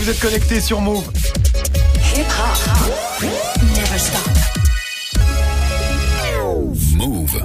vous êtes connectés sur Move. Hip hop. Never stop. Move.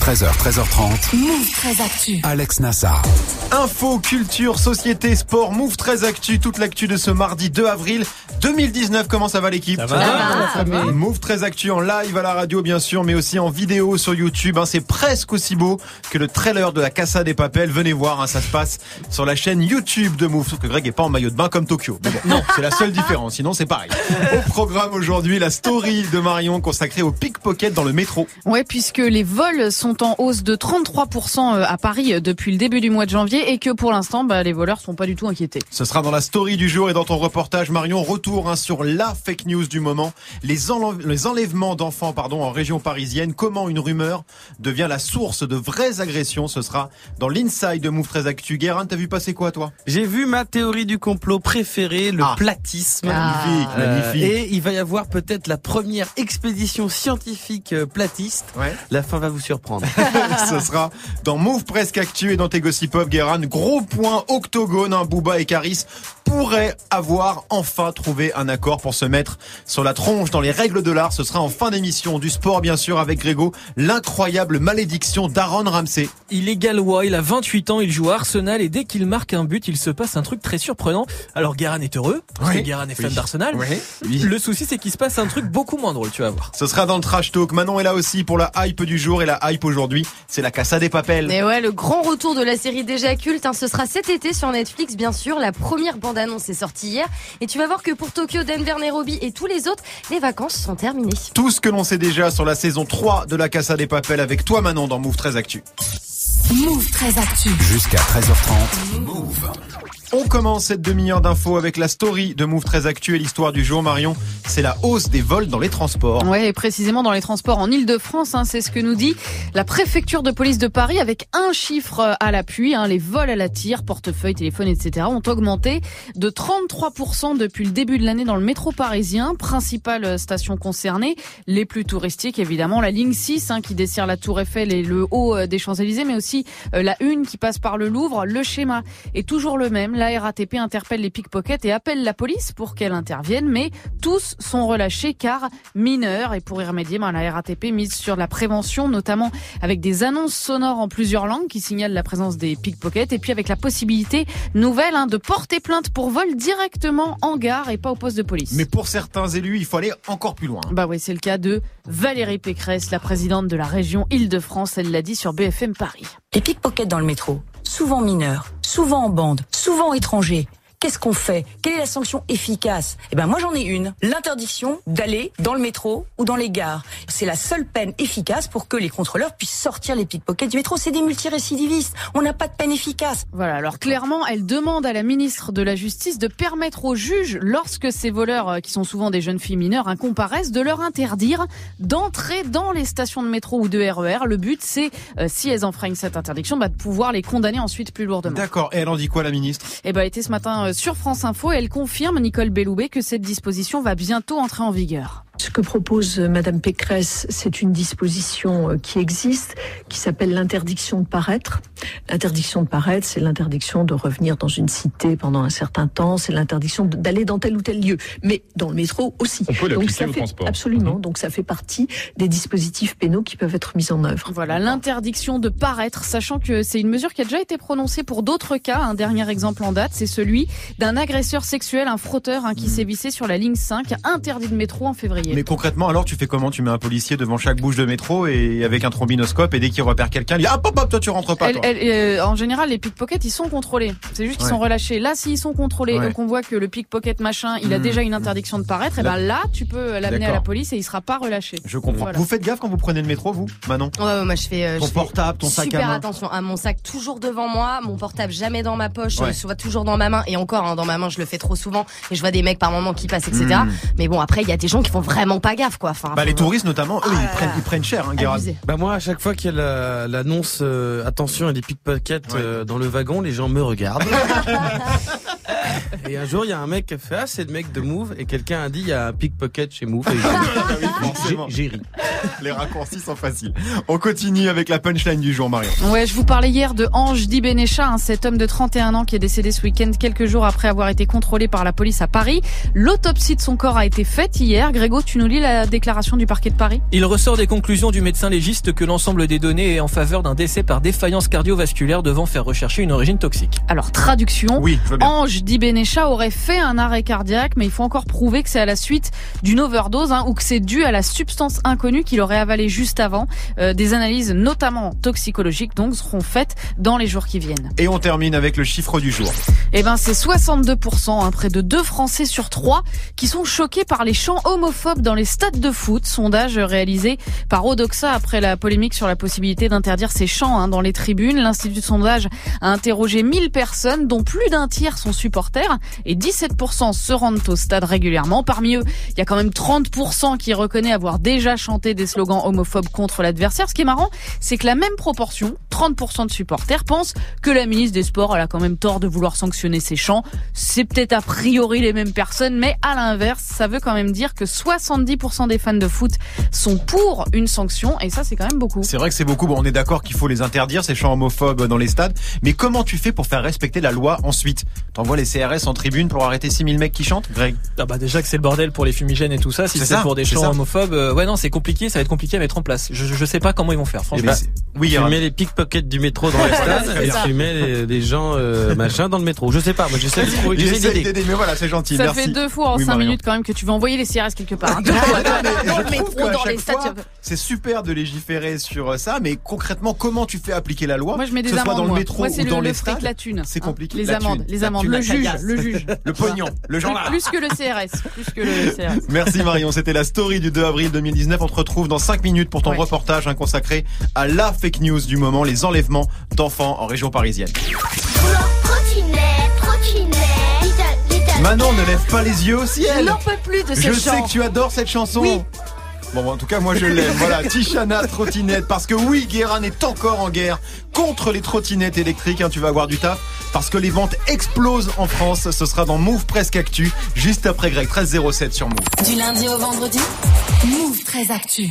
13h, 13h30. Move très actu. Alex Nassar. Info, culture, société, sport, Move très actu, toute l'actu de ce mardi 2 avril 2019. Comment ça va l'équipe Ça va, ça va. Move très actu en live à la radio bien sûr, mais aussi en vidéo sur YouTube. hein. C'est presque aussi beau que le trailer de la Casa des Papels. Venez voir, hein, ça se passe sur la chaîne YouTube de Move. Sauf que Greg est pas en maillot de bain comme Tokyo. Mais bon, non, c'est la seule différence. Sinon c'est pareil. Au programme aujourd'hui, la story de Marion consacrée au pickpocket dans le métro. Ouais, puisque les vols sont en hausse de 33% à Paris depuis le début du mois de janvier et que pour l'instant, bah, les voleurs sont pas du tout inquiétés. Ce sera dans la story du jour et dans ton reportage Marion, retour hein, sur la fake news du moment, les, enlèv- les enlèvements d'enfants pardon en région parisienne, comment une rumeur devient la source de vraies agressions, ce sera dans l'inside de Move 13 Actu. Guérin, t'as vu passer quoi toi? J'ai vu ma théorie du complot préférée, le Ah. platisme. Magnifique, Euh, magnifique. et il va y avoir peut-être la première expédition scientifique euh, platiste. Ouais. La fin va vous surprendre. Ce sera dans Move Presque Actu et dans tes Gossip Pop, Guérin. Gros point octogone, hein, Booba et Caris pourraient avoir enfin trouvé un accord pour se mettre sur la tronche dans les règles de l'art. Ce sera en fin d'émission du sport, bien sûr, avec Grégo. L'incroyable malédiction d'Aaron Ramsey. Il est gallois, il a 28 ans, il joue à Arsenal et dès qu'il marque un but, il se passe un truc très surprenant. Alors Guérin est heureux, parce Oui. que Guérin est fan Oui. d'Arsenal. Oui. Le souci c'est qu'il se passe un truc beaucoup moins drôle, tu vas voir. Ce sera dans le trash talk. Manon est là aussi pour la hype du jour et la hype aujourd'hui, c'est la Casa des Papels. Et ouais, le grand retour de la série déjà culte, hein, ce sera cet été sur Netflix, bien sûr. La première bande-annonce est sortie hier. Et tu vas voir que pour Tokyo, Denver, Nairobi et tous les autres, les vacances sont terminées. Tout ce que l'on sait déjà sur la saison 3 de la Casa des Papels avec toi Manon dans Move 13 Actu. Move très actu. Jusqu'à 13h30. Move. On commence cette demi-heure d'infos avec la story de Move 13 Actu et l'histoire du jour Marion. C'est la hausse des vols dans les transports. Ouais, et précisément dans les transports en Ile-de-France, hein, c'est ce que nous dit la préfecture de police de Paris avec un chiffre à l'appui. Hein, les vols à la tire, portefeuille, téléphone, etc. ont augmenté de 33% depuis le début de l'année dans le métro parisien. Principales stations concernées, les plus touristiques évidemment, la ligne 6 hein, qui dessert la Tour Eiffel et le haut euh, des Champs-Élysées, mais aussi euh, la 1 qui passe par le Louvre. Le schéma est toujours le même. La RATP interpelle les pickpockets et appelle la police pour qu'elle intervienne, mais tous sont relâchés car mineurs. Et pour y remédier, ben, la RATP mise sur la prévention, notamment avec des annonces sonores en plusieurs langues qui signalent la présence des pickpockets, et puis avec la possibilité nouvelle hein, de porter plainte pour vol directement en gare et pas au poste de police. Mais pour certains élus, il faut aller encore plus loin. Bah oui, c'est le cas de Valérie Pécresse, la présidente de la région Île-de-France. Elle l'a dit sur BFM Paris. Les pickpockets dans le métro, souvent mineurs, souvent en bande, souvent étrangers. Qu'est-ce qu'on fait? Quelle est la sanction efficace? Eh ben moi j'en ai une, l'interdiction d'aller dans le métro ou dans les gares. C'est la seule peine efficace pour que les contrôleurs puissent sortir les pickpockets du métro. C'est des multirécidivistes. On n'a pas de peine efficace. Voilà, alors clairement, elle demande à la ministre de la Justice de permettre aux juges, lorsque ces voleurs, euh, qui sont souvent des jeunes filles mineures, hein, comparaissent, de leur interdire d'entrer dans les stations de métro ou de RER. Le but, c'est, euh, si elles enfreignent cette interdiction, bah, de pouvoir les condamner ensuite plus lourdement. D'accord. Et elle en dit quoi la ministre? Et bah, elle était ce matin euh, sur France Info elle confirme, Nicole Belloubet, que cette disposition va bientôt entrer en vigueur. Ce que propose euh, Madame Pécresse, c'est une disposition euh, qui existe, qui s'appelle l'interdiction de paraître. L'interdiction de paraître, c'est l'interdiction de revenir dans une cité pendant un certain temps, c'est l'interdiction d'aller dans tel ou tel lieu, mais dans le métro aussi. On peut Donc ça au fait transport. absolument. Donc ça fait partie des dispositifs pénaux qui peuvent être mis en œuvre. Voilà, l'interdiction de paraître, sachant que c'est une mesure qui a déjà été prononcée pour d'autres cas. Un dernier exemple en date, c'est celui d'un agresseur sexuel, un frotteur hein, qui sévissait sur la ligne 5, interdit de métro en février. Mais concrètement, alors tu fais comment? Tu mets un policier devant chaque bouche de métro et avec un trombinoscope et dès qu'il repère quelqu'un, il dit ah hop hop toi tu rentres pas. Elle- toi. elle- euh, en général, les pickpockets, ils sont contrôlés. C'est juste qu'ils Ouais. sont relâchés. Là, s'ils sont contrôlés Ouais. et qu'on voit que le pickpocket machin, il a Hmm. déjà une interdiction de paraître, et ben là, tu peux l'amener à la police et il sera pas relâché. Je comprends. Voilà. Vous faites gaffe quand vous prenez le métro, vous, Manon? Ouais, ouais, moi je fais, euh, Ton je portable, ton sac à super main. attention à mon sac toujours devant moi, mon portable jamais dans ma poche, Ouais. euh, soit toujours dans ma main et encore hein, dans ma main je le fais trop souvent et je vois des mecs par moment qui passent etc. Mm. Mais bon après il y a des gens qui font vraiment pas gaffe quoi. Enfin, Bah les touristes notamment, eux Ah ils prennent ils prennent cher, hein, Guérard. Abusé. Bah moi, à chaque fois qu'il y a la- l'annonce euh, attention, il y a des pickpockets Ouais. euh, dans le wagon, les gens me regardent. Et un jour, il y a un mec qui a fait Ah, c'est le mec de Move. Et quelqu'un a dit Il y a un pickpocket chez Move. Et j'ai- forcément. j'ai j'ai ri. Les raccourcis sont faciles. On continue avec la punchline du jour, Marion. Ouais, je vous parlais hier de Ange Di Benecha, hein, cet homme de 31 ans qui est décédé ce week-end quelques jours après avoir été contrôlé par la police à Paris. L'autopsie de son corps a été faite hier. Grégo, tu nous lis la déclaration du parquet de Paris? Il ressort des conclusions du médecin légiste que l'ensemble des données est en faveur d'un décès par défaillance cardiovasculaire devant faire rechercher une origine toxique. Alors, traduction. Oui, je veux bien. Ange Di Benecha aurait fait un arrêt cardiaque, mais il faut encore prouver que c'est à la suite d'une overdose hein, ou que c'est dû à la substance inconnue qu'il aurait avalée juste avant. Euh, des analyses, notamment toxicologiques, donc seront faites dans les jours qui viennent. Et on termine avec le chiffre du jour. Eh ben, c'est 62%, hein, près de 2 Français sur 3 qui sont choqués par les chants homophobes dans les stades de foot. Sondage réalisé par Odoxa après la polémique sur la possibilité d'interdire ces chants hein, dans les tribunes. L'Institut de sondage a interrogé 1000 personnes, dont plus d'un tiers sont supporters et 17% se rendent au stade régulièrement. Parmi eux, il y a quand même 30% qui reconnaît avoir déjà chanté des slogans homophobes contre l'adversaire. Ce qui est marrant, c'est que la même proportion, 30% de supporters, pensent que la ministre des Sports elle a quand même tort de vouloir sanctionner ces chants. C'est peut-être a priori les mêmes personnes, mais à l'inverse, ça veut quand même dire que 70% des fans de foot sont pour une sanction, et ça c'est quand même beaucoup. C'est vrai que c'est beaucoup. Bon, on est d'accord qu'il faut les interdire, ces chants homophobes dans les stades. Mais comment tu fais pour faire respecter la loi ensuite? T'envoies les CRS en tribune pour arrêter 6000 mecs qui chantent, Greg? Ah bah déjà que c'est le bordel pour les fumigènes et tout ça, si C'est pour des chants homophobes, euh, ouais non c'est compliqué, ça va être compliqué à mettre en place. Je, je, je sais pas comment ils vont faire, franchement. Oui, mets les pickpockets du métro dans les stades et mets les, les gens euh, machin dans le métro. Je sais pas, moi j'essaie de d'aider. mais voilà, c'est gentil. Ça merci. fait deux fois en Oui, cinq Marion. minutes quand même que tu vas envoyer les CRS quelque part. hein. Dans le métro, dans les stades. C'est super de légiférer sur euh, ça, mais concrètement, comment tu fais appliquer la loi Moi je mets des amendes. dans le métro ou le, dans le les stades. C'est hein. compliqué. Les amendes, les amendes. Le la juge, le juge. Le pognon, le genre là. Plus que le CRS. Plus que le CRS. Merci Marion, c'était la story du 2 avril 2019. On te retrouve dans 5 minutes pour ton Ouais. reportage hein, consacré à la fake news du moment, les enlèvements d'enfants en région parisienne. Manon ne lève pas les yeux au Je ciel. n'en peux plus de ce Je chant. sais que tu adores cette chanson. Oui. Bon, en tout cas, moi je l'aime. Voilà, Tichana trottinette. Parce que oui, Guérin est encore en guerre contre les trottinettes électriques. hein, tu vas avoir du taf. Parce que les ventes explosent en France. Ce sera dans Move Presque Actu, juste après Greg 1307 sur Move. Du lundi au vendredi, Move très actu.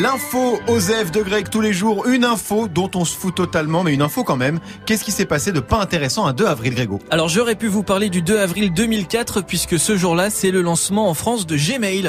L'info Osef de Greg tous les jours. Une info dont on se fout totalement, mais une info quand même. Qu'est-ce qui s'est passé de pas intéressant un 2 avril, Grégo Alors j'aurais pu vous parler du 2 avril 2004 puisque ce jour-là c'est le lancement en France de Gmail.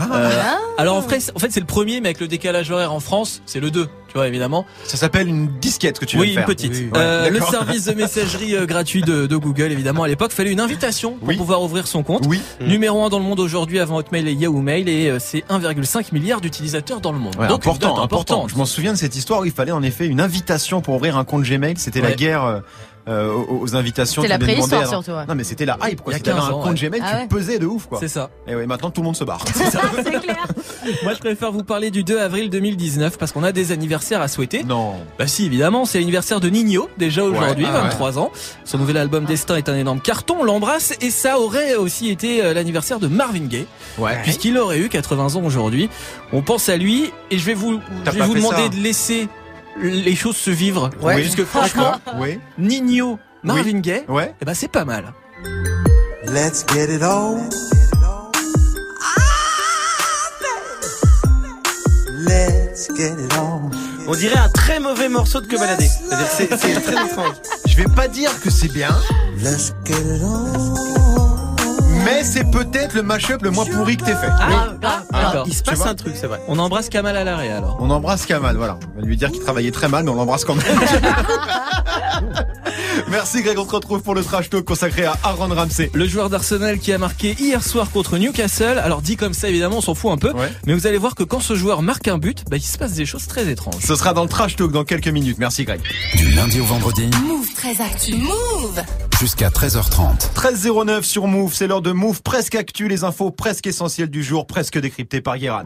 Euh, alors en fait, en fait c'est le premier mais avec le décalage horaire en France c'est le 2, tu vois évidemment. Ça s'appelle une disquette que tu oui, viens une de faire. petite. Oui. Euh, Ouais, le service de messagerie euh, gratuit de, de Google évidemment à l'époque fallait une invitation pour Oui. pouvoir ouvrir son compte. Oui. Numéro 1 dans le monde aujourd'hui avant Hotmail et Yahoo Mail et euh, c'est 1,5 milliard d'utilisateurs dans le monde. Ouais, Donc une important, important. Je m'en souviens de cette histoire où il fallait en effet une invitation pour ouvrir un compte Gmail. C'était la guerre euh, aux, aux invitations. C'était la préhistoire surtout. ouais. Non mais c'était la hype quoi. Il y a Si t'avais 15 un ans, compte ouais. Gmail, Ah tu ouais. pesais de ouf quoi. C'est ça. Et ouais, maintenant tout le monde se barre. C'est clair. Moi je préfère vous parler du 2 avril 2019 parce qu'on a des anniversaires à souhaiter. non. Bah si évidemment, c'est l'anniversaire de Nino déjà aujourd'hui, Ouais, ah ouais. 23 ans. Son nouvel album Destin est un énorme carton, on l'embrasse et ça aurait aussi été euh, l'anniversaire de Marvin Gaye Ouais. puisqu'il aurait eu 80 ans aujourd'hui. On pense à lui et je vais vous je vais vous demander ça. de laisser les choses se vivre Ouais. puisque franchement Oui. Nino Marvin Gaye Ouais. eh ben c'est pas mal. Let's get it on. Let's get it on. On dirait un très mauvais morceau de que balader. C'est très étrange. Je vais pas dire que c'est bien, Let's get it on. Mais c'est peut-être le mashup le moins pourri que t'aies fait. Ah, d'accord. Il se passe un truc, c'est vrai. On embrasse Kamal Alaré alors. On embrasse Kamal, voilà. On va lui dire qu'il travaillait très mal, mais on l'embrasse quand même. Merci Greg, on se retrouve pour le trash talk consacré à Aaron Ramsey. Le joueur d'Arsenal qui a marqué hier soir contre Newcastle. Alors dit comme ça évidemment, on s'en fout un peu, Ouais. mais vous allez voir que quand ce joueur marque un but, bah, il se passe des choses très étranges. Ce sera dans le trash talk dans quelques minutes. Merci Greg. Du lundi au vendredi Move très actu. Move jusqu'à 13h30. 13.09 sur Move, c'est l'heure de Move presque actu, les infos presque essentielles du jour, presque décryptées par Guéran.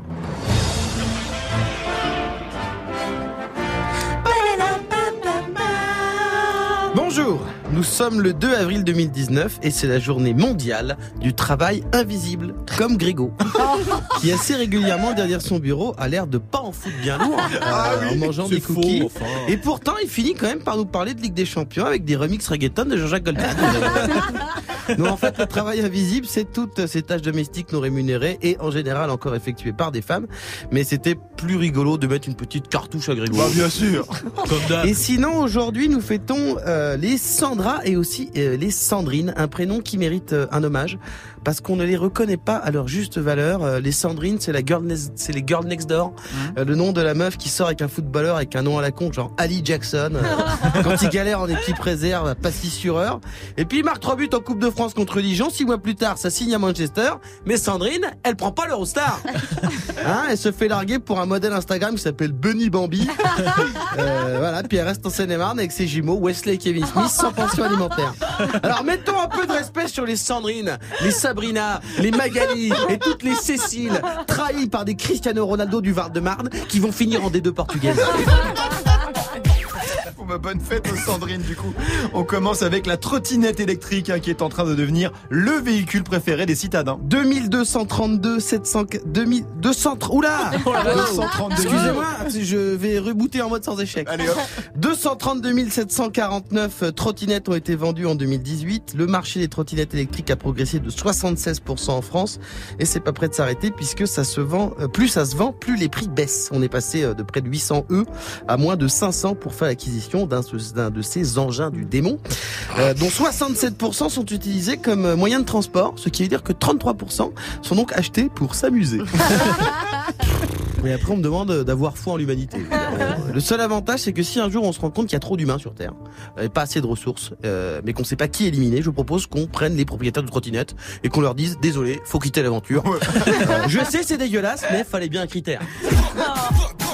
you. Nous sommes le 2 avril 2019 et c'est la journée mondiale du travail invisible, comme Grégo, qui assez régulièrement derrière son bureau a l'air de pas en foutre bien lourd euh, en mangeant des cookies. Et pourtant, il finit quand même par nous parler de Ligue des Champions avec des remixes reggaeton de Jean-Jacques Goldman. Non, en fait, le travail invisible, c'est toutes ces tâches domestiques non rémunérées et en général encore effectuées par des femmes. Mais c'était plus rigolo de mettre une petite cartouche à Grégoire. Bah, bien sûr. Comme d'hab. Et sinon, aujourd'hui, nous fêtons euh, les Sandra et aussi euh, les Sandrine, un prénom qui mérite euh, un hommage parce qu'on ne les reconnaît pas à leur juste valeur. Euh, les Sandrine, c'est la girl, next- c'est les girls next door, Euh, le nom de la meuf qui sort avec un footballeur avec un nom à la con, genre Ali Jackson, euh, quand il galère en équipe réserve, pas si sureur. Et puis il marque trois buts en Coupe de France contre Dijon. Six mois plus tard, ça signe à Manchester. Mais Sandrine, elle prend pas l'Eurostar. Hein, elle se fait larguer pour un modèle Instagram qui s'appelle Bunny Bambi. Euh, voilà, puis elle reste en Seine-et-Marne avec ses jumeaux Wesley et Kevin Smith sans pension alimentaire. Alors mettons un peu de respect sur les Sandrine, les Sabrina, les Magali et toutes les Cécile trahies par des Cristiano Ronaldo du Var-de-Marne qui vont finir en D2 portugaise. Bonne fête aux Sandrine du coup. On commence avec la trottinette électrique hein, qui est en train de devenir le véhicule préféré des citadins. 2232 700 2200 oula Oh là là. 232 000. Excusez-moi, je vais rebooter en mode sans échec. Allez hop. 232 749 trottinettes ont été vendues en 2018. Le marché des trottinettes électriques a progressé de 76% en France et c'est pas prêt de s'arrêter puisque ça se vend, euh, plus ça se vend, plus les prix baissent. On est passé euh, de près de 800 E à moins de 500 pour faire l'acquisition d'un d'un de ces engins du démon, euh, dont 67% sont utilisés comme euh, moyen de transport, ce qui veut dire que 33% sont donc achetés pour s'amuser. Mais après, on me demande d'avoir foi en l'humanité. Le seul avantage, c'est que si un jour on se rend compte qu'il y a trop d'humains sur Terre, euh, et pas assez de ressources, euh, mais qu'on sait pas qui éliminer, je propose qu'on prenne les propriétaires de trottinettes et qu'on leur dise désolé, faut quitter l'aventure. Je sais, c'est dégueulasse, mais fallait bien un critère.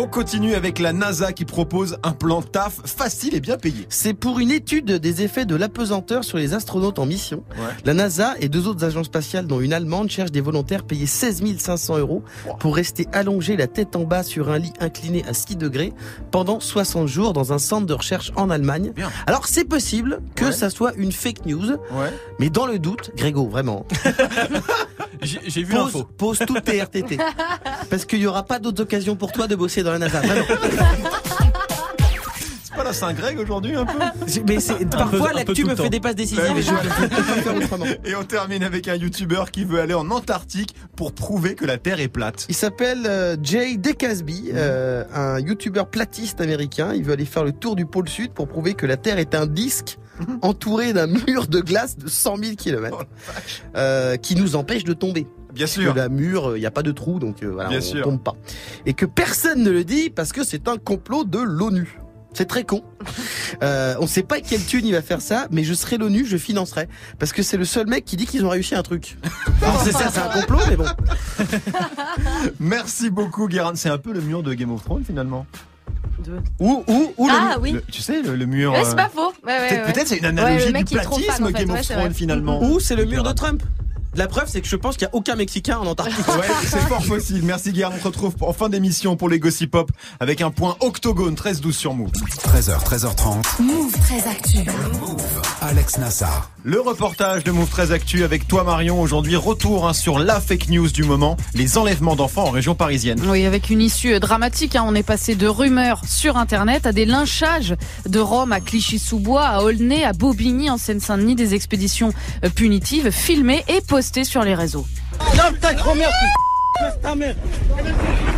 On continue avec la NASA qui propose un plan taf facile et bien payé. C'est pour une étude des effets de l'apesanteur sur les astronautes en mission. Ouais. La NASA et deux autres agences spatiales, dont une allemande, cherchent des volontaires payés 16 500 euros pour rester allongés la tête en bas sur un lit incliné à 6 degrés pendant 60 jours dans un centre de recherche en Allemagne. Bien. Alors c'est possible que Ouais. ça soit une fake news, Ouais. mais dans le doute, Grégo, vraiment, J'ai vu pose, l'info. pose toutes tes RTT. Parce qu'il y aura pas d'autres occasions pour toi de bosser dans la NASA. Vraiment. C'est pas la Saint-Greg aujourd'hui un peu Mais c'est, parfois l'actu me fait temps. des passes décisives Ouais, et je voilà. peux pas faire autrement. Et on termine avec un youtubeur qui veut aller en Antarctique pour prouver que la Terre est plate. Il s'appelle euh, Jay DeCasby, euh, un youtubeur platiste américain. Il veut aller faire le tour du pôle sud pour prouver que la Terre est un disque entouré d'un mur de glace de 100 000 km euh, qui nous empêche de tomber. Bien Que sûr. la mur, il n'y a pas de trou, donc euh, voilà, Bien on sûr. tombe pas. Et que personne ne le dit parce que c'est un complot de l'ONU. C'est très con. Euh, on sait pas quelle thune il va faire ça, mais je serai l'ONU, je financerai. Parce que c'est le seul mec qui dit qu'ils ont réussi un truc. Alors c'est ça, c'est un complot, mais bon. Merci beaucoup Guérin. C'est un peu le mur de Game of Thrones finalement. Ou, ou, ou le Ah oui. Le- tu sais, le, le mur... Ouais, euh, c'est pas faux. Ouais, ouais, Peut-être ouais. peut-être c'est une analogie du platisme en fait. Game of c'est Thrones finalement. Ou c'est le mur de Trump. La preuve, c'est que je pense qu'il n'y a aucun Mexicain en Antarctique. Ouais, c'est fort possible. Merci Guérin. On se retrouve en fin d'émission pour les Gossip Pop avec un point octogone 13-12 sur Move. 13h, 13h30. Move très actu. Alex Nassar. Le reportage de Move 13 Actu avec toi Marion. Aujourd'hui, retour hein, sur la fake news du moment, les enlèvements d'enfants en région parisienne. Oui, avec une issue dramatique. hein. On est passé de rumeurs sur Internet à des lynchages de Rome à Clichy-sous-Bois, à Aulnay, à Bobigny, en Seine-Saint-Denis, des expéditions euh, punitives filmées et postées sur les réseaux.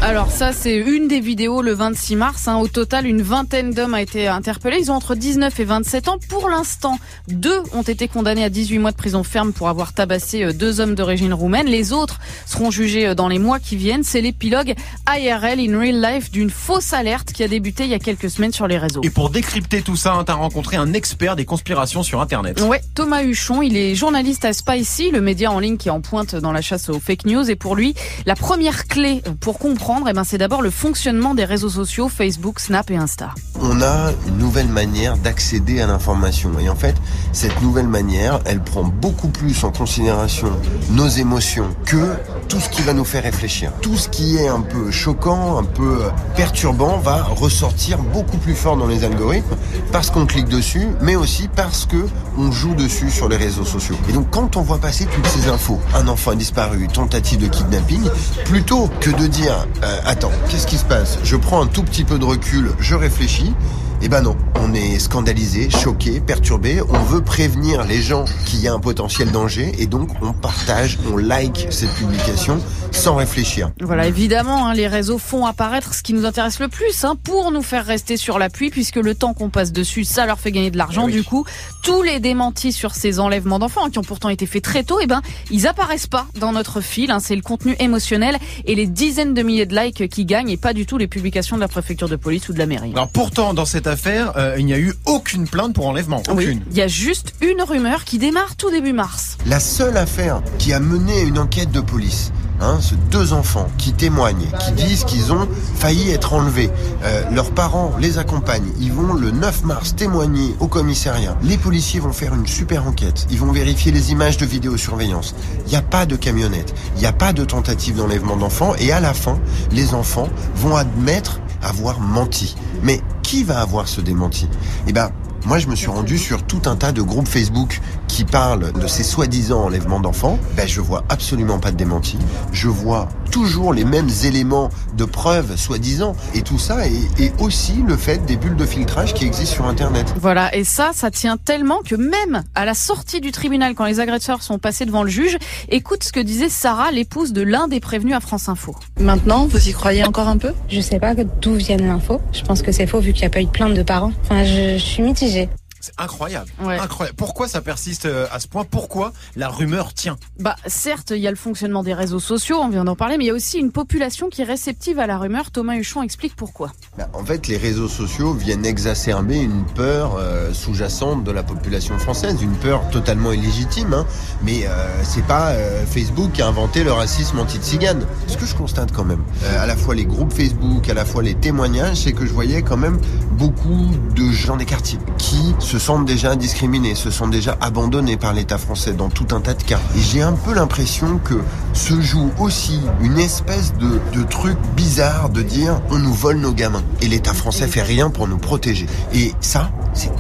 Alors ça, c'est une des vidéos le 26 mars. hein. Au total, une vingtaine d'hommes a été interpellés. Ils ont entre 19 et 27 ans. Pour l'instant, deux ont été condamnés à 18 mois de prison ferme pour avoir tabassé euh, deux hommes d'origine roumaine. Les autres seront jugés euh, dans les mois qui viennent. C'est l'épilogue IRL in real life d'une fausse alerte qui a débuté il y a quelques semaines sur les réseaux. Et pour décrypter tout ça, hein, t'as rencontré un expert des conspirations sur Internet. Ouais, Thomas Huchon, il est journaliste à Spicy, le média en ligne qui est en pointe dans la chasse aux fake news. Et pour lui, la première clé pour comprendre, eh ben, c'est d'abord le fonctionnement des réseaux sociaux, Facebook, Snap et Insta. on a une nouvelle manière d'accéder à l'information. Et en fait, cette nouvelle manière, elle prend beaucoup plus en considération nos émotions que tout ce qui va nous faire réfléchir. Tout ce qui est un peu choquant, un peu perturbant va ressortir beaucoup plus fort dans les algorithmes parce qu'on clique dessus, mais aussi parce que on joue dessus sur les réseaux sociaux. Et donc quand on voit passer toutes ces infos, un enfant a disparu, tentative de kidnapping, plutôt que de dire euh, attends, qu'est-ce qui se passe? Je prends un tout petit peu de recul, je réfléchis Eh ben non, on est scandalisé, choqué, perturbé. On veut prévenir les gens qu'il y a un potentiel danger et donc on partage, on like cette publication sans réfléchir. Voilà, évidemment, hein, les réseaux font apparaître ce qui nous intéresse le plus hein, pour nous faire rester sur l'appui, puisque le temps qu'on passe dessus, ça leur fait gagner de l'argent. Eh oui. Du coup, tous les démentis sur ces enlèvements d'enfants, hein, qui ont pourtant été faits très tôt, eh ben, ils apparaissent pas dans notre fil. hein. C'est le contenu émotionnel et les dizaines de milliers de likes qui gagnent, et pas du tout les publications de la préfecture de police ou de la mairie. Alors pourtant, dans cette affaire, euh, il n'y a eu aucune plainte pour enlèvement. Oui, Aucune. il y a juste une rumeur qui démarre tout début mars. La seule affaire qui a mené à une enquête de police, hein, ce deux enfants qui témoignent, qui disent qu'ils ont failli être enlevés. Euh, leurs parents les accompagnent. Ils vont le 9 mars témoigner au commissariat. Les policiers vont faire une super enquête. Ils vont vérifier les images de vidéosurveillance. Il n'y a pas de camionnette. Il n'y a pas de tentative d'enlèvement d'enfants. Et à la fin, les enfants vont admettre avoir menti. Mais qui va avoir ce démenti? Eh ben, moi, je me suis rendu sur tout un tas de groupes Facebook qui parlent de ces soi-disant enlèvements d'enfants. Ben, je vois absolument pas de démenti. Je vois toujours les mêmes éléments de preuves, soi-disant. Et tout ça est, est aussi le fait des bulles de filtrage qui existent sur Internet. Voilà, et ça, ça tient tellement que même à la sortie du tribunal, quand les agresseurs sont passés devant le juge, écoute ce que disait Sarah, l'épouse de l'un des prévenus à France Info. Maintenant, vous y croyez encore un peu? Je sais pas d'où vienne l'info. Je pense que c'est faux vu qu'il n'y a pas eu de plainte de parents. Enfin, je, je suis mitigée. C'est incroyable. Ouais. Incroyable. Pourquoi ça persiste euh, à ce point? Pourquoi la rumeur tient? Bah, certes, il y a le fonctionnement des réseaux sociaux, on vient d'en parler, mais il y a aussi une population qui est réceptive à la rumeur. Thomas Huchon explique pourquoi. Ben, en fait, les réseaux sociaux viennent exacerber une peur euh, sous-jacente de la population française, une peur totalement illégitime. hein. Mais euh, c'est pas euh, Facebook qui a inventé le racisme anti-tzigane. Ce que je constate quand même, euh, à la fois les groupes Facebook, à la fois les témoignages, c'est que je voyais quand même beaucoup de gens des quartiers qui se sentent déjà discriminés, se sentent déjà abandonnés par l'État français dans tout un tas de cas. Et j'ai un peu l'impression que se joue aussi une espèce de, de truc bizarre de dire on nous vole nos gamins et l'État français fait rien pour nous protéger. Et ça, c'est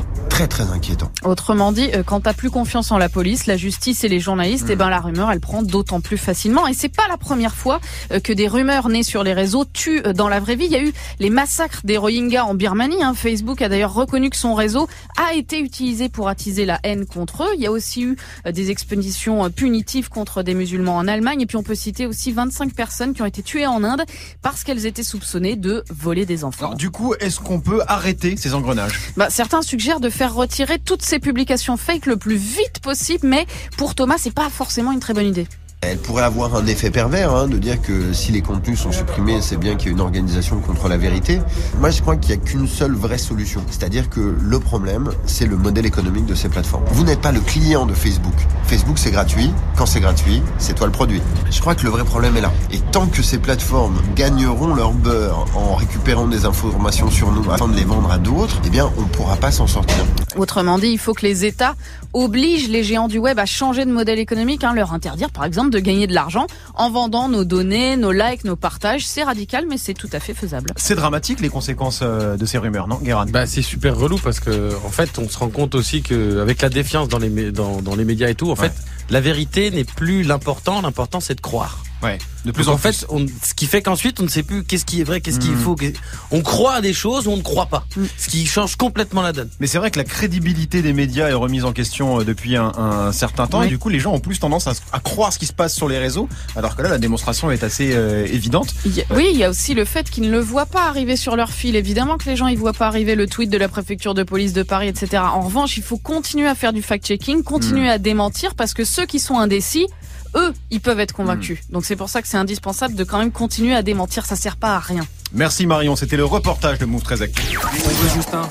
très très inquiétant. Autrement dit, euh, quand t'as plus confiance en la police, la justice et les journalistes, Mm. eh ben la rumeur, elle prend d'autant plus facilement. Et c'est pas la première fois euh, que des rumeurs nées sur les réseaux tuent euh, dans la vraie vie. Il y a eu les massacres des Rohingyas en Birmanie. hein. Facebook a d'ailleurs reconnu que son réseau a été utilisé pour attiser la haine contre eux. Il y a aussi eu des expéditions punitives contre des musulmans en Allemagne. Et puis on peut citer aussi 25 personnes qui ont été tuées en Inde parce qu'elles étaient soupçonnées de voler des enfants. Alors, Du coup, est-ce qu'on peut arrêter ces engrenages? Bah, certains suggèrent de faire retirer toutes ces publications fake le plus vite possible, mais pour Thomas, c'est pas forcément une très bonne idée. Elle pourrait avoir un effet pervers, hein, de dire que si les contenus sont supprimés, c'est bien qu'il y a une organisation contre la vérité. Moi, je crois qu'il n'y a qu'une seule vraie solution. C'est-à-dire que le problème, c'est le modèle économique de ces plateformes. Vous n'êtes pas le client de Facebook. Facebook, c'est gratuit. Quand c'est gratuit, c'est toi le produit. Je crois que le vrai problème est là. Et tant que ces plateformes gagneront leur beurre en récupérant des informations sur nous afin de les vendre à d'autres, eh bien, on ne pourra pas s'en sortir. Autrement dit, il faut que les États obligent les géants du web à changer de modèle économique, hein, leur interdire par exemple de gagner de l'argent en vendant nos données, nos likes, nos partages. C'est radical, mais c'est tout à fait faisable. C'est dramatique les conséquences euh, de ces rumeurs, non, Guérin? Bah, c'est super relou parce que en fait, on se rend compte aussi que avec la défiance dans les mé- dans, dans les médias et tout, en fait, la vérité n'est plus l'important. L'important, c'est de croire. Ouais. De plus en fait, on, ce qui fait qu'ensuite, on ne sait plus qu'est-ce qui est vrai, qu'est-ce qui est Mm. faux. qu'est- On croit à des choses ou on ne croit pas. Ce qui change complètement la donne. Mais c'est vrai que la crédibilité des médias est remise en question euh, depuis un, un certain temps Oui. et du coup les gens ont plus tendance à, croire ce qui se passe sur les réseaux alors que là la démonstration est assez euh, évidente. Il oui, il y a aussi le fait qu'ils ne le voient pas arriver sur leur fil. Évidemment que les gens ils voient pas arriver le tweet de la préfecture de police de Paris, etc. En revanche, il faut continuer à faire du fact-checking, continuer Hmm. à démentir parce que ceux qui sont indécis, eux, ils peuvent être convaincus. Hmm. Donc c'est pour ça que c'est indispensable de quand même continuer à démentir. Ça sert pas à rien. Merci Marion, c'était le reportage de Move très Actu. On veut juste un,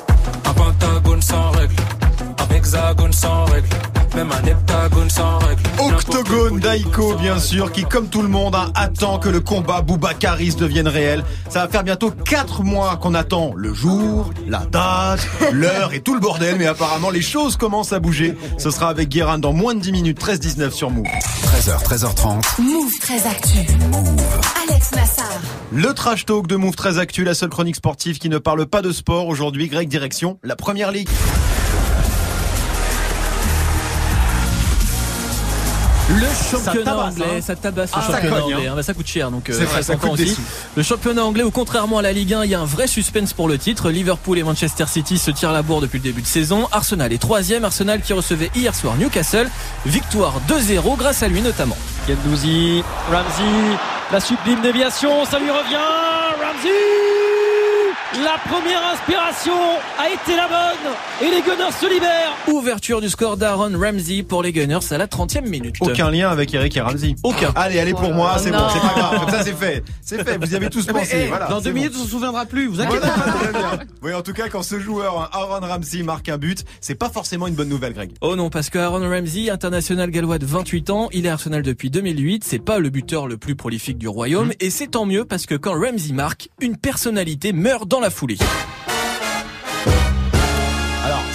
un pentagone sans règle, un hexagone sans règle, même un heptagone sans règle. Octogone Daiko bien sûr qui comme tout le monde hein, attend que le combat Boubacaris devienne réel. Ça va faire bientôt 4 mois qu'on attend le jour, la date, l'heure et tout le bordel mais apparemment les choses commencent à bouger. Ce sera avec Guérin dans moins de 10 minutes 13-19 sur Move. 13h, 13h30. Move très actu. Alex Nassar. Le trash talk de Move très Actu, la seule chronique sportive qui ne parle pas de sport aujourd'hui. Greg direction la première ligue. Le Ça championnat tabasse, anglais, hein. ça tabasse Ah, le ça championnat cogne, anglais. hein. hein. Bah, ça coûte cher, donc euh, C'est vrai, très ça coûte des aussi. sous. Le championnat anglais, où contrairement à la Ligue 1, il y a un vrai suspense pour le titre. Liverpool et Manchester City se tirent la bourre depuis le début de saison. Arsenal est troisième. Arsenal qui recevait hier soir Newcastle. Victoire 2-0 grâce à lui notamment. Gendouzi, Ramsey, la sublime déviation, ça lui revient, Ramsey La première inspiration a été la bonne et les Gunners se libèrent Ouverture du score d'Aaron Ramsey pour les Gunners à la 30e minute. Aucun lien avec Eric et Ramsey. Aucun. Allez, allez pour moi, c'est bon, c'est pas grave. Comme ça, c'est fait. C'est fait. Vous y avez tous Mais, pensé. voilà, dans deux bon. minutes, on se souviendra plus. Vous inquiétez Voilà, pas. très bien. Oui, en tout cas, quand ce joueur, Aaron Ramsey, marque un but, c'est pas forcément une bonne nouvelle, Greg. Oh non, parce que Aaron Ramsey, international gallois de 28 ans, il est à Arsenal depuis 2008, c'est pas le buteur le plus prolifique du royaume, et c'est tant mieux parce que quand Ramsey marque, une personnalité meurt dans la foulée.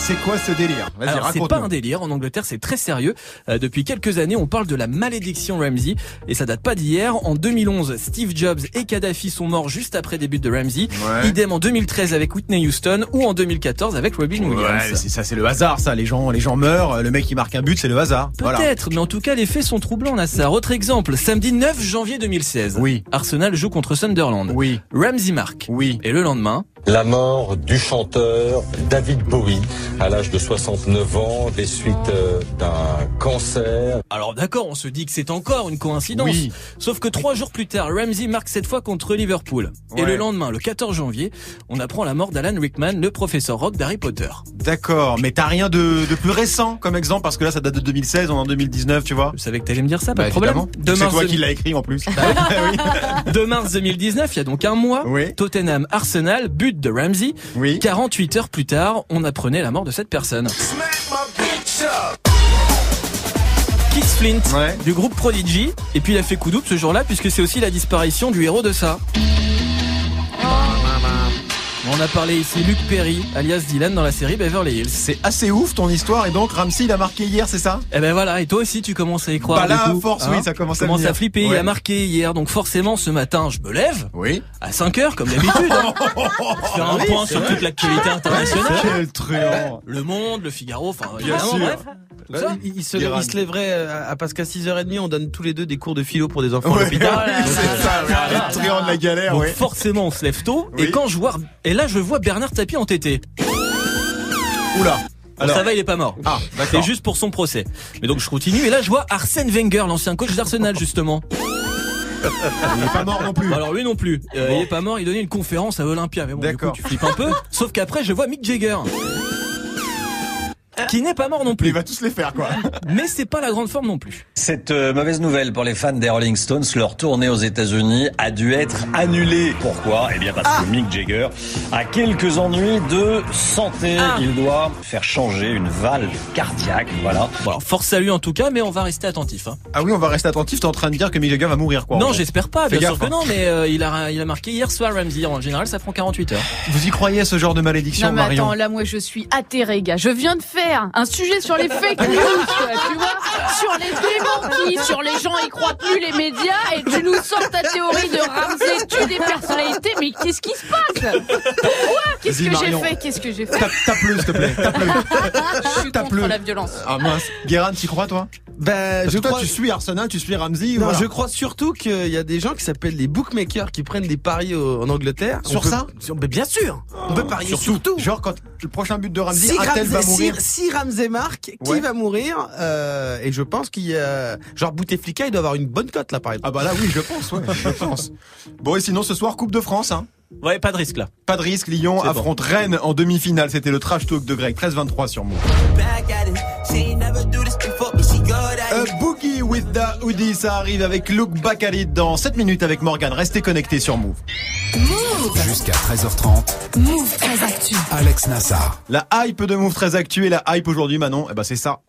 C'est quoi ce délire? Vas-y, c'est pas un délire, en Angleterre c'est très sérieux. Euh, depuis quelques années on parle de la malédiction Ramsey et ça date pas d'hier. En 2011 Steve Jobs et Kadhafi sont morts juste après des buts de Ramsey. Ouais. Idem en 2013 avec Whitney Houston ou en 2014 avec Robin Ouais, Williams. c'est ça, c'est le hasard, ça. Les gens, les gens meurent. Le mec qui marque un but, c'est le hasard. Voilà. Peut-être, mais en tout cas les faits sont troublants Nassar. Autre exemple, samedi 9 janvier 2016. Oui. Arsenal joue contre Sunderland. Oui. Ramsey marque. Oui. Et le lendemain, La mort du chanteur David Bowie à l'âge de 69 ans des suites euh, d'un cancer. Alors d'accord, on se dit que c'est encore une coïncidence. Oui. Sauf que trois jours plus tard, Ramsey marque cette fois contre Liverpool. Et le lendemain, le 14 janvier, on apprend la mort d'Alan Rickman, le professeur rock d'Harry Potter. D'accord, mais t'as rien de, de plus récent comme exemple parce que là ça date de 2016, on est en 2019, tu vois. Je savais que t'allais me dire ça, pas Bah, de problème. De C'est toi de- qui l'as écrit en plus. oui. 2 mars 2019, il y a donc un mois, Oui. Tottenham Arsenal, but de Ramsey. Oui. 48 heures plus tard, on apprenait la mort de cette personne. Keith Flint Ouais. du groupe Prodigy et puis il a fait coup double ce jour-là puisque c'est aussi la disparition du héros de ça. On a parlé ici Luc Perry, alias Dylan dans la série Beverly Hills. C'est assez ouf ton histoire et donc Ramsey il a marqué hier, c'est ça? Et ben voilà, et toi aussi tu commences à y croire. Bah là, du à coup, force, hein oui, ça commence à commences venir. à flipper, il a marqué hier, donc forcément ce matin je me lève Oui. à 5 heures comme d'habitude. hein. Faire un Oui, point sur vrai. toute l'actualité internationale. Quel truand. Le Monde, le Figaro, enfin Bien évidemment, sûr. bref. Bah, Ça il, il se, il se lèverait euh, à, parce qu'à 6h30 on donne tous les deux des cours de philo pour des enfants à Ouais, l'hôpital. oui, c'est ça, le triangle de la galère, Donc ouais. forcément on se lève tôt Oui. et quand je vois et là je vois Bernard Tapie entêté. Oula. Alors, ça va, il est pas mort. Ah, C'est juste pour son procès. Mais donc je continue et là je vois Arsène Wenger, l'ancien coach d'Arsenal justement. Il est pas mort non plus. Bah alors lui non plus. Euh, Il est pas mort, il donnait une conférence à Olympia. Mais bon, du coup D'accord. tu flippes un peu. Sauf qu'après je vois Mick Jagger. Qui n'est pas mort non Il plus. va tous les faire quoi. Mais c'est pas la grande forme non plus. Cette euh, mauvaise nouvelle pour les fans des Rolling Stones, leur tournée aux États-Unis a dû être annulée. Pourquoi? Eh bien parce que Mick Jagger a quelques ennuis de santé. Ah. Il doit faire changer une valve cardiaque. Voilà. Bon alors force à lui en tout cas, mais on va rester attentif. Hein. Ah oui, on va rester attentif, t'es en train de dire que Mick Jagger va mourir quoi. non, j'espère pas, Fais bien gaffe, sûr que hein. non, mais euh, il a il a marqué hier soir Ramsey. En général, ça prend 48 heures. Vous y croyez à ce genre de malédiction, Non mais Marion attends, là moi je suis atterré gars. Je viens de faire un sujet sur les fake news, tu vois, sur les démentis, sur les gens y croient plus les médias et tu nous sors ta théorie de Ramsey tue des personnalités. Mais qu'est-ce qui se passe? Pourquoi? Qu'est-ce que j'ai fait? Qu'est-ce que j'ai fait? Tape- Tape-le s'il te plaît. Tape-le. Je suis contre la violence. Ah mince. Guérin, t'y crois toi? Ben, Parce je que toi crois, tu suis Arsenal, tu suis Ramsey. non, voilà. je crois surtout qu'il y a des gens qui s'appellent les bookmakers qui prennent des paris au- en Angleterre. Sur On peut- ça? ben, Bien sûr. On peut parier sur tout. Genre quand le prochain but de Ramsey, Si va Ramsey, mourir. si, si Ramsey marque, qui Ouais. va mourir euh, Et je pense qu'il y a... Genre Bouteflika, il doit avoir une bonne cote là, par exemple. Ah bah là oui, je pense, ouais, je pense. Bon et sinon ce soir Coupe de France, hein. Ouais, pas de risque là. Pas de risque, Lyon affronte Rennes en demi-finale. C'était le trash talk de Greg, 13-23 sur Move. A Boogie with the Hoodie, ça arrive avec Look Back at It dans 7 minutes avec Morgan. Restez connectés sur Move. Jusqu'à 13h30, Move très actu. Alex Nassar. La hype de Move très actuelle, la hype aujourd'hui Manon, eh ben c'est ça.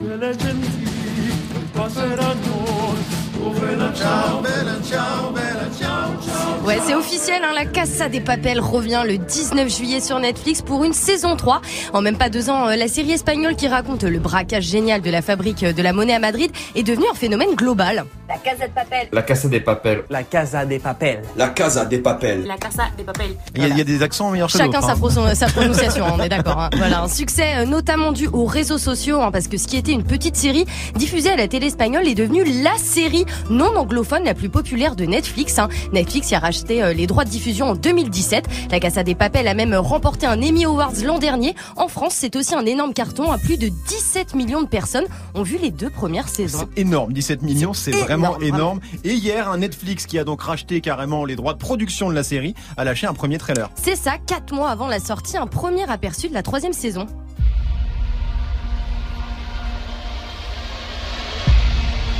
C'est officiel, hein, la Casa des Papel revient le 19 juillet sur Netflix pour une saison 3. En même pas deux ans, euh, la série espagnole qui raconte le braquage génial de la fabrique de la monnaie à Madrid est devenue un phénomène global. La Casa de Papel. La Casa des Papel. La Casa des Papel. La Casa des Papel. La Casa de Papel. Il y, a, il y a des accents meilleurs que Chacun sa, hein. pro- sa prononciation, on est d'accord. hein. Voilà, un succès euh, notamment dû aux réseaux sociaux, hein, parce que ce qui était une petite série diffusée à la télé espagnole est devenu la série non anglophone la plus populaire de Netflix. hein. Netflix y a racheté euh, les droits de diffusion en 2017. La Casa des Papel a même remporté un Emmy Awards l'an dernier. En France, c'est aussi un énorme carton. À plus de 17 millions de personnes ont vu les deux premières saisons. C'est énorme, 17 millions, c'est vraiment énorme. Et hier, un Netflix qui a donc racheté carrément les droits de production de la série a lâché un premier trailer. C'est ça, quatre mois avant la sortie, un premier aperçu de la troisième saison.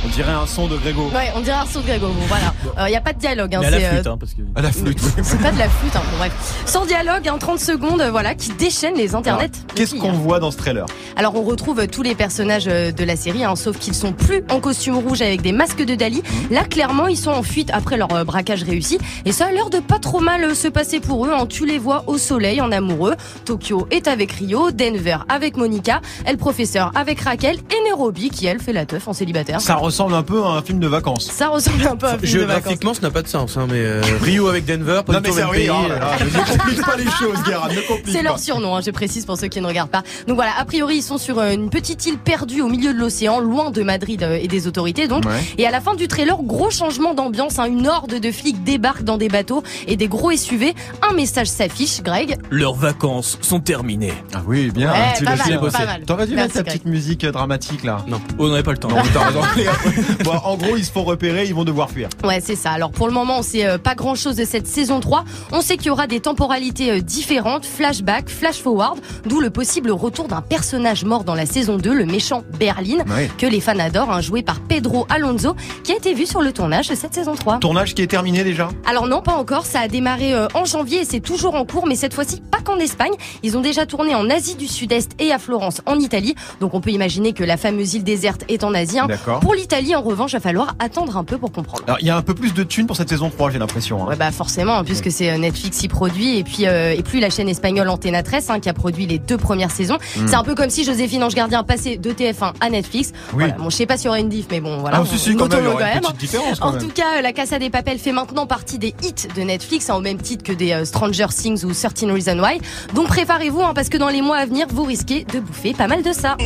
On dirait un son de Grégo. Ouais, on dirait un saut de Grégo. Bon, voilà. Il n'y a pas de dialogue. Hein, Mais à la c'est, flûte, euh, hein, parce que. À la flûte. C'est pas de la flûte, hein, bon, bref. Sans dialogue, hein, 30 secondes, euh, voilà, qui déchaînent les internets. Qu'est-ce qu'on hein. voit dans ce trailer? Alors on retrouve euh, tous les personnages euh, de la série, hein, sauf qu'ils sont plus en costume rouge avec des masques de Dali. Mmh. Là, clairement, ils sont en fuite après leur euh, braquage réussi. Et ça a l'air de pas trop mal euh, se passer pour eux. hein. Tu les vois au soleil, en amoureux. Tokyo est avec Rio, Denver avec Monica, elle professeur avec Raquel et Nairobi qui elle fait la teuf en célibataire. Ça ressemble un peu à un film de vacances. Ça ressemble un peu à un film de vacances. Géographiquement, ça n'a pas de sens, hein, mais euh, Rio avec Denver, pas Non du mais tout pays. oh là là, ne complique pas les choses, Guérin, ne complique C'est leur surnom, hein, je précise pour ceux qui ne regardent pas. Donc voilà, a priori, ils sont sur euh, une petite île perdue au milieu de l'océan, loin de Madrid euh, et des autorités. Donc, Ouais. et à la fin du trailer, gros changement d'ambiance. hein, une horde de flics débarque dans des bateaux et des gros SUV. Un message s'affiche, Greg. Leurs vacances sont terminées. Ah oui, bien. Ouais, tu l'as. T'aurais dû Merci, mettre ta petite musique dramatique là. Non, on n'avait pas le temps. Non, t'as raison. bon, en gros, ils se font repérer, ils vont devoir fuir. Ouais, c'est ça. Alors pour le moment, on sait euh, pas grand chose de cette saison 3. On sait qu'il y aura des temporalités euh, différentes, flashback, flash forward, d'où le possible retour d'un personnage mort dans la saison 2, le méchant Berlin, Ouais. que les fans adorent, hein, joué par Pedro Alonso, qui a été vu sur le tournage de cette saison 3. Tournage qui est terminé déjà. Alors non, pas encore. Ça a démarré euh, en janvier et c'est toujours en cours, mais cette fois-ci pas qu'en Espagne. Ils ont déjà tourné en Asie du Sud-Est et à Florence, en Italie. Donc on peut imaginer que la fameuse île déserte est en Asie. hein. D'accord. Pour l'Italie, en revanche, il va falloir attendre un peu pour comprendre. Il y a un peu plus de thunes pour cette saison 3, j'ai l'impression. hein. Ouais bah forcément, hein, puisque c'est euh, Netflix qui produit et puis euh, et puis la chaîne espagnole Antena 13 hein, qui a produit les deux premières saisons. Mm. C'est un peu comme si Joséphine Ange Gardien passait de TF1 à Netflix. Oui. Voilà. Bon, je sais pas s'il y aura une diff, mais bon voilà. Ah, si, si, quand même, quand même. quand En même. tout cas, euh, La Casa des Papel fait maintenant partie des hits de Netflix, hein, au même titre que des euh, Stranger Things ou 13 Reasons Why. Donc préparez-vous, hein, parce que dans les mois à venir, vous risquez de bouffer pas mal de ça.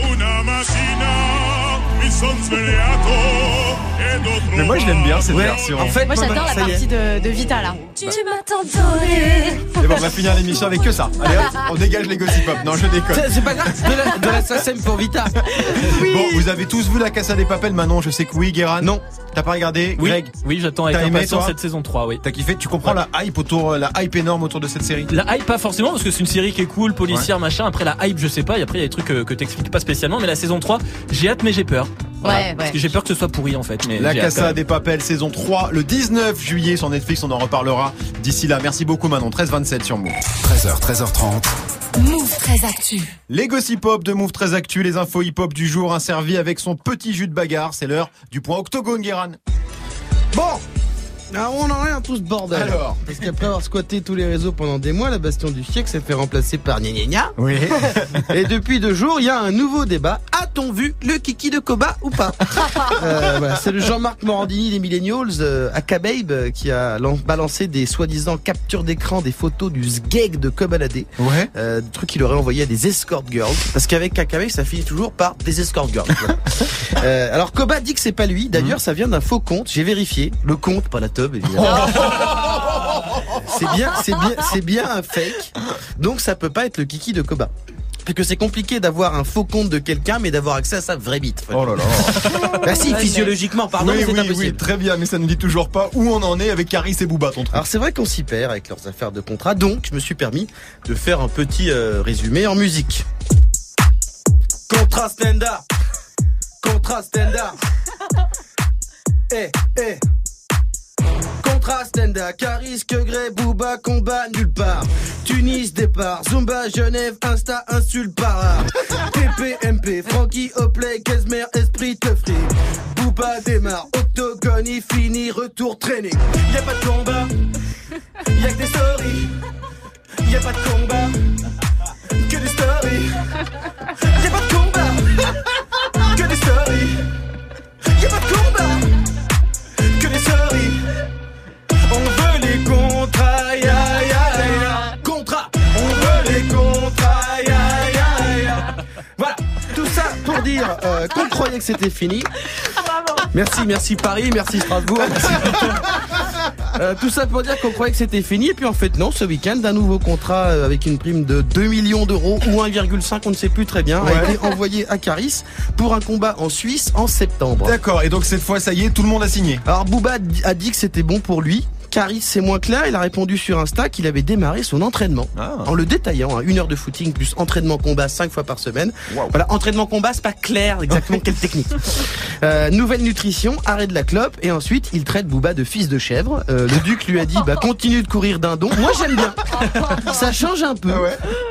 Mais moi, je l'aime bien cette Ouais, version. en fait, Moi j'adore la partie de, de Vita là. Et bon, on va finir l'émission avec que ça. Allez, hop, on dégage les gossip pop. Non, je déconne. C'est pas grave, de la, de la SACEM pour Vita. Bon, vous avez tous vu la Casa des Papel Manon, je sais que oui, Guérin. Non. T'as pas regardé Oui, Greg oui j'attends avec impatience cette saison 3, oui. T'as kiffé Tu comprends la hype autour, la hype énorme autour de cette série La hype pas forcément parce que c'est une série qui est cool, policière, machin. Après la hype je sais pas, et après il y a des trucs que, que t'expliques pas spécialement, mais la saison 3, j'ai hâte mais j'ai peur. Ouais, Parce ouais. que j'ai peur que ce soit pourri en fait. Mais La Casa des Papel saison 3 le 19 juillet sur Netflix, on en reparlera d'ici là. Merci beaucoup Manon, 13-27 sur Move. 13h, 13h30. Move très actu. Les gossip hop de Move très actu, les infos hip hop du jour, un servi avec son petit jus de bagarre, c'est l'heure du point octogone Guéran. Bon alors on en est dans tout ce bordel. Alors Parce qu'après avoir squatté tous les réseaux pendant des mois, la bastion du siècle s'est fait remplacer par gna gna gna. Oui. Et depuis deux jours, il y a un nouveau débat. A-t-on vu le kiki de Koba ou pas Euh, voilà, C'est le Jean-Marc Morandini des Millennials, euh, à Kababe, euh, qui a lan- balancé des soi-disant captures d'écran des photos du sgeg de Kobalade. Ouais. Euh, des trucs qu'il aurait envoyé à des escort girls. Parce qu'avec Kababe, ça finit toujours par des escort girls. Voilà. Euh, alors Koba dit que c'est pas lui. D'ailleurs, ça vient d'un faux compte. J'ai vérifié. Le compte, pas la évidemment. c'est bien, c'est bien, c'est bien un fake. Donc ça peut pas être le kiki de Koba. Parce que c'est compliqué d'avoir un faux compte de quelqu'un, mais d'avoir accès à sa vraie bite. Oh là là. Bah si, physiologiquement, pardon, oui, c'est oui, impossible. oui, très bien, mais ça ne dit toujours pas où on en est avec Caris et Booba, ton truc. Alors c'est vrai qu'on s'y perd avec leurs affaires de contrat, donc je me suis permis de faire un petit euh, résumé en musique. Contrat standard, contrat standard. Eh, eh. Contrat standard, Caris, que Grey, Booba, combat nulle part. Tunis, départ, Zumba, Genève, Insta, insulte para. TPMP, Frankie, Hoplay, Kesmer, Esprit, Teufri. Booba démarre, octogone, il finit, retour training. Y a pas de combat, y a que des stories. Y a pas de combat, que des stories. Y a pas de combat, que des stories. Y a pas de combat, On veut les contrats, ya ya ya. Contrats. On veut les contrats, ya ya ya. Voilà. Tout ça pour dire euh, qu'on croyait que c'était fini. Merci, merci Paris, merci Strasbourg. Merci... Euh, tout ça pour dire qu'on croyait que c'était fini et puis en fait non ce week-end un nouveau contrat euh, avec une prime de 2 millions d'euros ou 1,5 on ne sait plus très bien a été envoyé à Caris pour un combat en Suisse en septembre. D'accord et donc cette fois ça y est tout le monde a signé. Alors Booba a dit que c'était bon pour lui Caris, c'est moins clair. Il a répondu sur Insta qu'il avait démarré son entraînement. En le détaillant, hein, une heure de footing plus entraînement combat cinq fois par semaine. Voilà, entraînement combat, c'est pas clair exactement quelle technique. Euh, nouvelle nutrition, arrêt de la clope et ensuite il traite Booba de fils de chèvre. Euh, le duc lui a dit bah continue de courir dindon. Moi j'aime bien. Ça change un peu.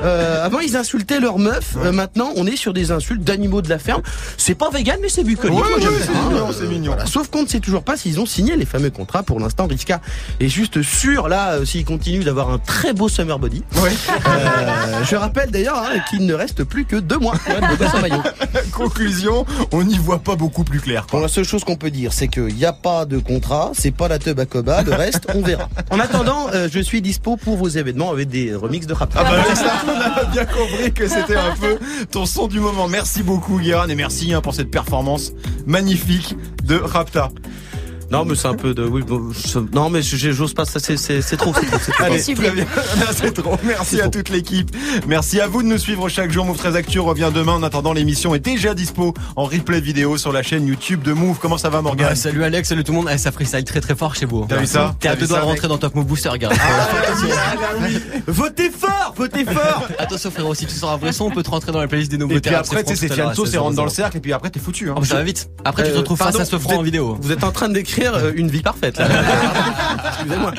Euh, avant ils insultaient leur meuf. Euh, maintenant on est sur des insultes d'animaux de la ferme. C'est pas vegan mais c'est bucolique. Ouais, Moi, j'aime ouais, bien. c'est mignon, c'est mignon. Voilà. Sauf qu'on ne sait toujours pas s'ils ont signé les fameux contrats. Pour l'instant, Riska est juste sûr là euh, s'il continue d'avoir un très beau summer body. Euh, je rappelle d'ailleurs hein, qu'il ne reste plus que deux mois en maillot. Conclusion, on n'y voit pas beaucoup plus clair. Bon, la seule chose qu'on peut dire, c'est qu'il n'y a pas de contrat, c'est pas la teub à Koba, le reste, on verra. En attendant, euh, je suis dispo pour vos événements avec des remixes de rap. Ah bah ça, on a bien compris que c'était un peu ton son du moment. Merci beaucoup Guérin et merci hein, pour cette performance magnifique de Rapta. Non, mais c'est un peu de. Oui, bon, je- non, mais je- j'ose pas. ça, C'est trop. C'est trop. Allez, très bien. Non, c'est trop. Merci à toute l'équipe. Merci à vous de nous suivre chaque jour. Move 13 Actu revient demain. En attendant, l'émission est déjà dispo en replay vidéo sur la chaîne YouTube de Move. Comment ça va, Morgane Ah, salut Alex, salut tout le monde. Eh, ça freestyle très très fort chez vous. T'as vu ça T'es à T'as deux doigts de rentrer dans Top Move Booster, regarde. Votez fort, votez fort. Attention frérot, si tu sors un vrai son, on peut te rentrer dans la playlist des nouveaux Et puis après, tu sais, c'est Fianso, c'est rentre dans le cercle, et puis après, t'es foutu. Hein. Oh, bah, ça va vite. Après, tu te Euh, retrouves face à ce franc en vidéo. Vous êtes en train d'écrire euh, une vie parfaite là. Excusez-moi.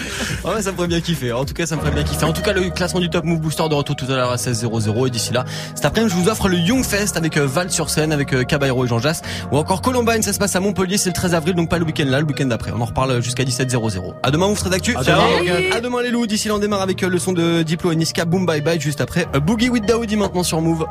Ah ouais, ça me ferait bien kiffer. En tout cas, ça me ferait bien kiffer. En tout cas, le classement du Top Move Booster de retour tout à l'heure à 16.00. Et d'ici là, cet après-midi, je vous offre le Young Fest avec euh, Val sur scène, avec euh, Caballero et Jean Jass. Ou encore Columbine, ça se passe à Montpellier, c'est le 13 avril, donc pas le week-end là, le week-end d'après. On en reparle jusqu'à 17.00. À demain, vous serez d'actu. À. À demain les loups. D'ici là, on démarre avec le son de Diplo et Niska. Boom bye bye. Juste après, Boogie with Daoudi maintenant sur Move.